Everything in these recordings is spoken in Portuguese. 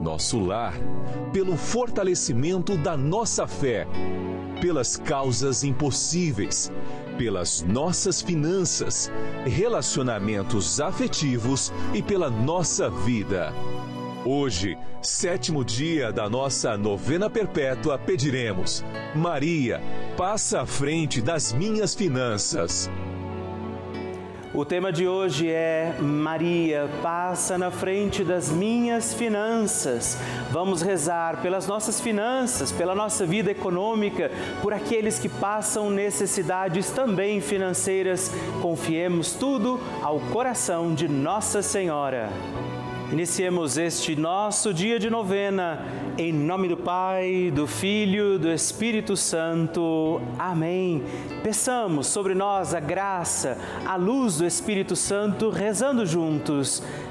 nosso lar, pelo fortalecimento da nossa fé pelas causas impossíveis, pelas nossas finanças, relacionamentos afetivos e pela nossa vida. Hoje, sétimo dia da nossa novena perpétua, pediremos: Maria, passa à frente das minhas finanças. O tema de hoje é Maria, passa na frente das minhas finanças. Vamos rezar pelas nossas finanças, pela nossa vida econômica, por aqueles que passam necessidades também financeiras. Confiemos tudo ao coração de Nossa Senhora. Iniciemos este nosso dia de novena, em nome do Pai, do Filho, do Espírito Santo. Amém. Peçamos sobre nós a graça, a luz do Espírito Santo, rezando juntos.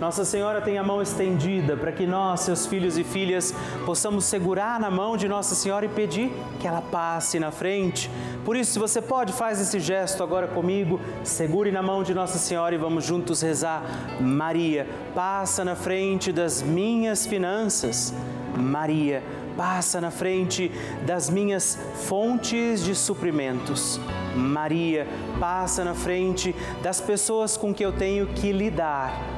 Nossa Senhora tem a mão estendida para que nós, seus filhos e filhas, possamos segurar na mão de Nossa Senhora e pedir que ela passe na frente. Por isso, se você pode, faz esse gesto agora comigo, segure na mão de Nossa Senhora e vamos juntos rezar. Maria, passa na frente das minhas finanças. Maria, passa na frente das minhas fontes de suprimentos. Maria, passa na frente das pessoas com que eu tenho que lidar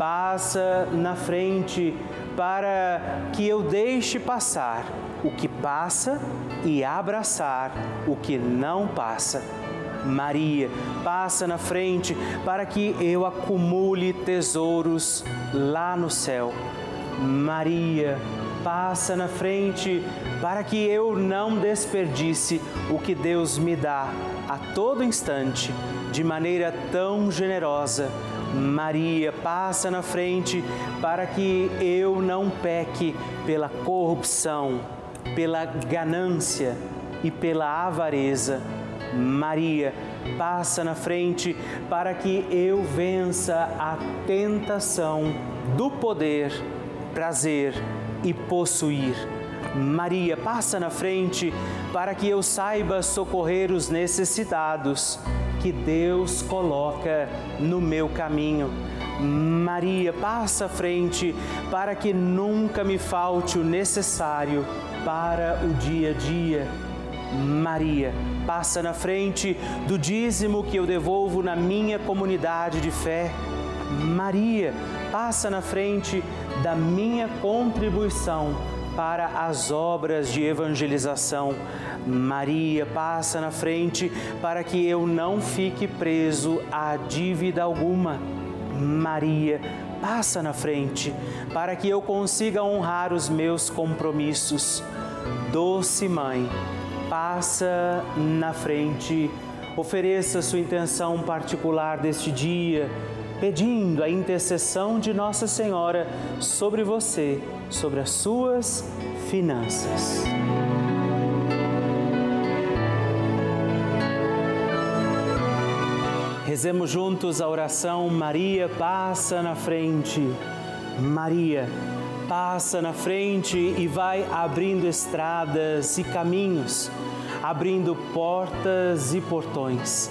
passa na frente para que eu deixe passar o que passa e abraçar o que não passa. Maria, passa na frente para que eu acumule tesouros lá no céu. Maria, passa na frente para que eu não desperdice o que Deus me dá a todo instante, de maneira tão generosa. Maria, passa na frente para que eu não peque pela corrupção, pela ganância e pela avareza. Maria, passa na frente para que eu vença a tentação do poder, prazer e possuir. Maria, passa na frente para que eu saiba socorrer os necessitados que Deus coloca no meu caminho. Maria, passa à frente para que nunca me falte o necessário para o dia a dia. Maria, passa na frente do dízimo que eu devolvo na minha comunidade de fé. Maria, passa na frente da minha contribuição para as obras de evangelização. Maria passa na frente para que eu não fique preso a dívida alguma. Maria passa na frente para que eu consiga honrar os meus compromissos. Doce Mãe, passa na frente, ofereça sua intenção particular deste dia pedindo a intercessão de Nossa Senhora sobre você, sobre as suas finanças. Rezemos juntos a oração Maria passa na frente. Maria passa na frente e vai abrindo estradas e caminhos, abrindo portas e portões,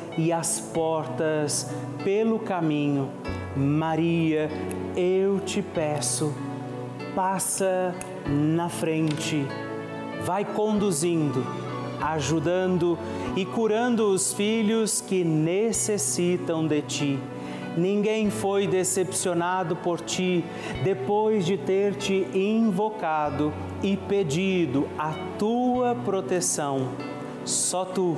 e as portas pelo caminho. Maria, eu te peço passa na frente, vai conduzindo, ajudando e curando os filhos que necessitam de ti. Ninguém foi decepcionado por ti depois de ter te invocado e pedido a tua proteção. Só tu,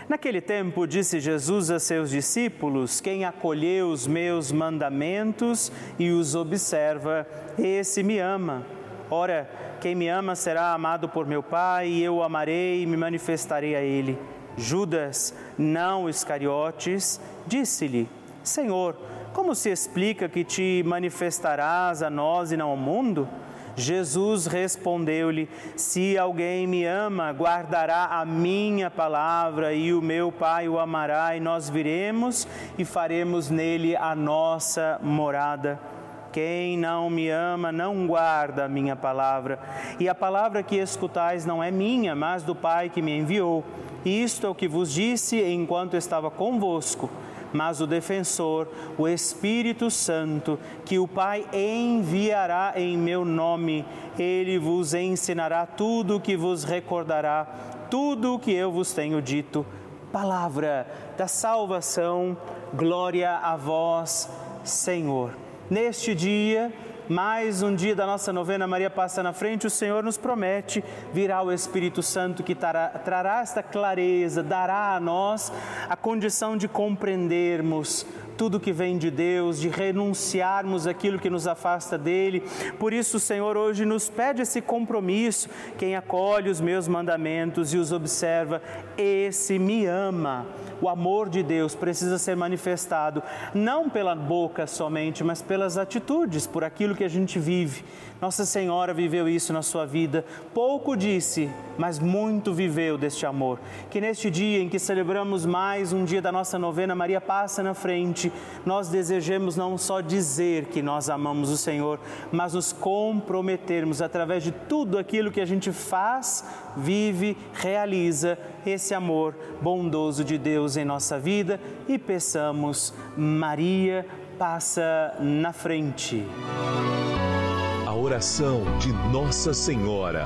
Naquele tempo, disse Jesus a seus discípulos: Quem acolheu os meus mandamentos e os observa, esse me ama. Ora, quem me ama será amado por meu Pai, e eu o amarei e me manifestarei a ele. Judas, não Iscariotes, disse-lhe: Senhor, como se explica que te manifestarás a nós e não ao mundo? Jesus respondeu-lhe: Se alguém me ama, guardará a minha palavra, e o meu Pai o amará, e nós viremos e faremos nele a nossa morada. Quem não me ama não guarda a minha palavra, e a palavra que escutais não é minha, mas do Pai que me enviou. Isto é o que vos disse enquanto estava convosco mas o defensor, o Espírito Santo, que o Pai enviará em meu nome, ele vos ensinará tudo o que vos recordará, tudo o que eu vos tenho dito. Palavra da salvação, glória a vós, Senhor. Neste dia, mais um dia da nossa novena Maria Passa na Frente, o Senhor nos promete, virá o Espírito Santo que trará, trará esta clareza, dará a nós a condição de compreendermos tudo que vem de Deus, de renunciarmos aquilo que nos afasta dele. Por isso, o Senhor hoje nos pede esse compromisso. Quem acolhe os meus mandamentos e os observa, esse me ama. O amor de Deus precisa ser manifestado não pela boca somente, mas pelas atitudes, por aquilo que a gente vive. Nossa Senhora viveu isso na sua vida. Pouco disse, mas muito viveu deste amor. Que neste dia em que celebramos mais um dia da nossa novena, Maria passa na frente, nós desejemos não só dizer que nós amamos o Senhor, mas nos comprometermos através de tudo aquilo que a gente faz, vive, realiza esse amor bondoso de Deus em nossa vida e peçamos, Maria passa na frente oração de Nossa Senhora.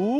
Ooh.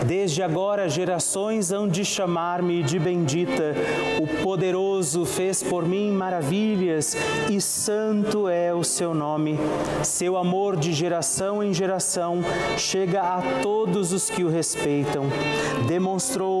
Desde agora gerações hão de chamar-me de bendita. O poderoso fez por mim maravilhas e santo é o seu nome. Seu amor de geração em geração chega a todos os que o respeitam. Demonstrou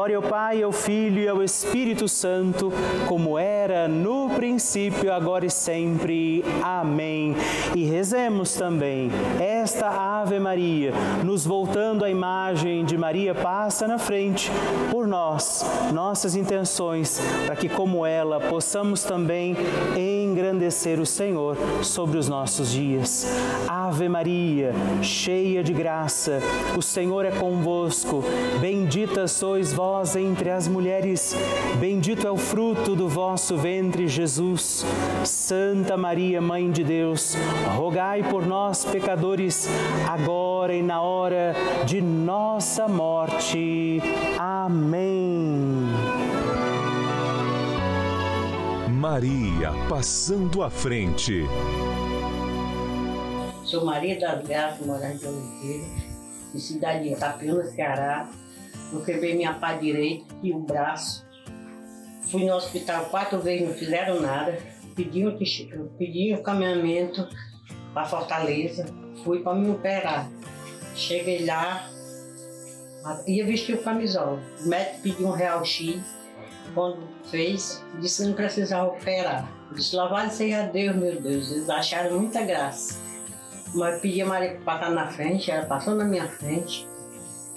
ao Pai, ao Filho e ao Espírito Santo, como era no princípio, agora e sempre. Amém. E rezemos também esta Ave Maria, nos voltando à imagem de Maria passa na frente por nós, nossas intenções, para que, como ela, possamos também engrandecer o Senhor sobre os nossos dias. Ave Maria, cheia de graça, o Senhor é convosco. Bendita sois vós entre as mulheres, bendito é o fruto do vosso ventre, Jesus. Santa Maria, Mãe de Deus, rogai por nós, pecadores, agora e na hora de nossa morte morte. Amém. Maria passando à frente. Sou Maria das Graças, morando de Oliveira, de cidade de Itapema, Ceará. Eu quebrei minha pá direita e o braço. Fui no hospital quatro vezes, não fizeram nada. Pedi um, pedi um caminhamento para Fortaleza. Fui para me operar. Cheguei lá, Ia vestir o camisola. O médico pediu um real X. Quando fez, disse que não precisava operar. disse, louvado seja Deus, meu Deus. Eles acharam muita graça. Mas pedi a Maria para passar na frente, ela passou na minha frente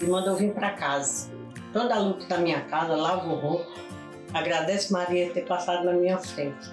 e mandou vir para casa. Toda a luta da minha casa, lavo roupa. Agradeço Maria ter passado na minha frente.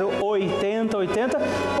8080 ou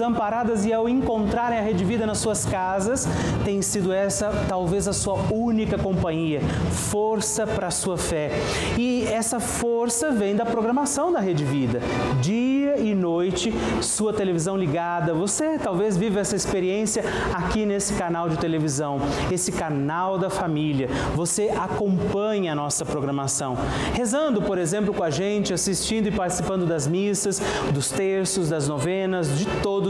desamparadas e ao encontrarem a Rede Vida nas suas casas, tem sido essa talvez a sua única companhia, força para a sua fé. E essa força vem da programação da Rede Vida. Dia e noite, sua televisão ligada. Você talvez viva essa experiência aqui nesse canal de televisão, esse canal da família. Você acompanha a nossa programação, rezando, por exemplo, com a gente, assistindo e participando das missas, dos terços, das novenas, de todos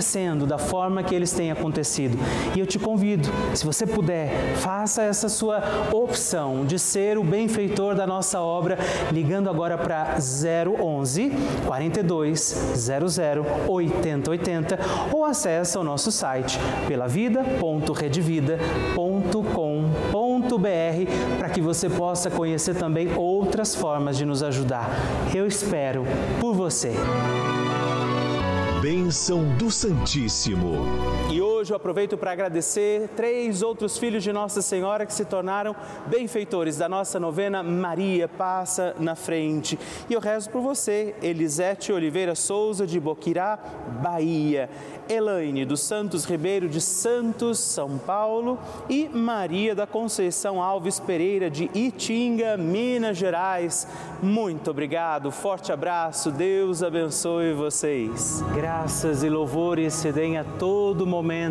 da forma que eles têm acontecido. E eu te convido, se você puder, faça essa sua opção de ser o benfeitor da nossa obra, ligando agora para 011 42 00 8080 ou acesse o nosso site pelavida.redvida.com.br para que você possa conhecer também outras formas de nos ajudar. Eu espero por você. Bênção do Santíssimo. E hoje eu aproveito para agradecer três outros filhos de Nossa Senhora que se tornaram benfeitores da nossa novena Maria Passa na Frente. E eu rezo por você, Elisete Oliveira Souza de Boquirá, Bahia. Elaine dos Santos Ribeiro de Santos, São Paulo e Maria da Conceição Alves Pereira de Itinga, Minas Gerais. Muito obrigado, forte abraço, Deus abençoe vocês. Graças e louvores se deem a todo momento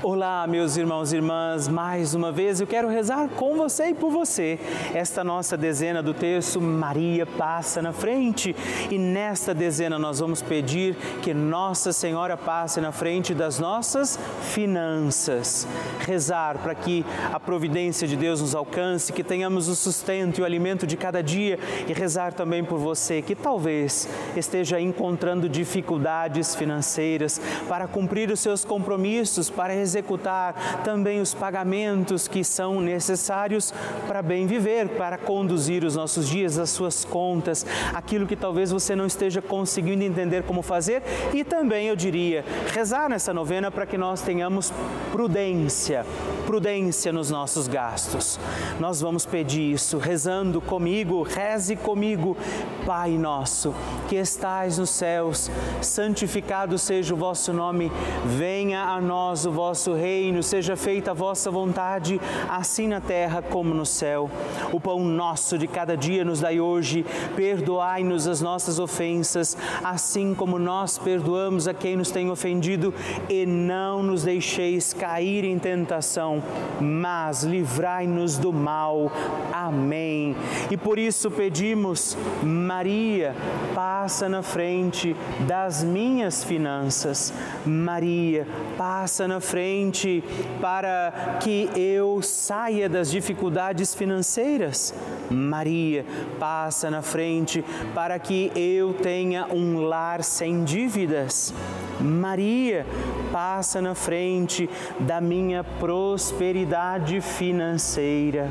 Olá, meus irmãos e irmãs, mais uma vez eu quero rezar com você e por você. Esta nossa dezena do texto, Maria passa na frente. E nesta dezena nós vamos pedir que Nossa Senhora passe na frente das nossas finanças. Rezar para que a providência de Deus nos alcance, que tenhamos o sustento e o alimento de cada dia. E rezar também por você que talvez esteja encontrando dificuldades financeiras para cumprir os seus compromissos, para executar também os pagamentos que são necessários para bem viver, para conduzir os nossos dias, as suas contas, aquilo que talvez você não esteja conseguindo entender como fazer. E também, eu diria, rezar nessa novena para que nós tenhamos prudência, prudência nos nossos gastos. Nós vamos pedir isso rezando comigo, reze comigo, Pai nosso, que estais nos céus, santificado seja o vosso nome, venha a nós o vosso reino, seja feita a vossa vontade, assim na terra como no céu. O pão nosso de cada dia nos dai hoje, perdoai-nos as nossas ofensas, assim como nós perdoamos a quem nos tem ofendido, e não nos deixeis cair em tentação, mas livrai-nos do mal. Amém. E por isso pedimos, Maria, passa na frente das minhas finanças. Maria, passa na frente para que eu saia das dificuldades financeiras. Maria passa na frente para que eu tenha um lar sem dívidas. Maria passa na frente da minha prosperidade financeira.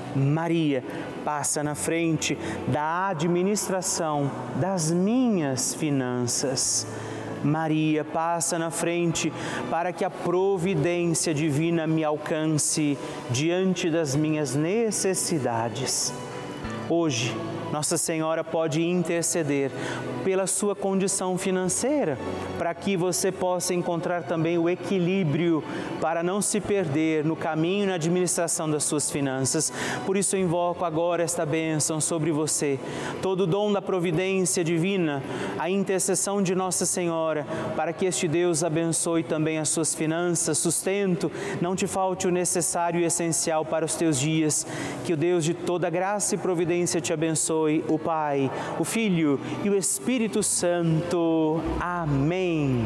Maria passa na frente da administração das minhas finanças. Maria passa na frente para que a providência divina me alcance diante das minhas necessidades. Hoje, nossa Senhora pode interceder pela sua condição financeira, para que você possa encontrar também o equilíbrio para não se perder no caminho e na administração das suas finanças. Por isso eu invoco agora esta bênção sobre você, todo o dom da providência divina, a intercessão de Nossa Senhora, para que este Deus abençoe também as suas finanças, sustento, não te falte o necessário e essencial para os teus dias. Que o Deus de toda graça e providência te abençoe abençoe o Pai, o Filho e o Espírito Santo. Amém.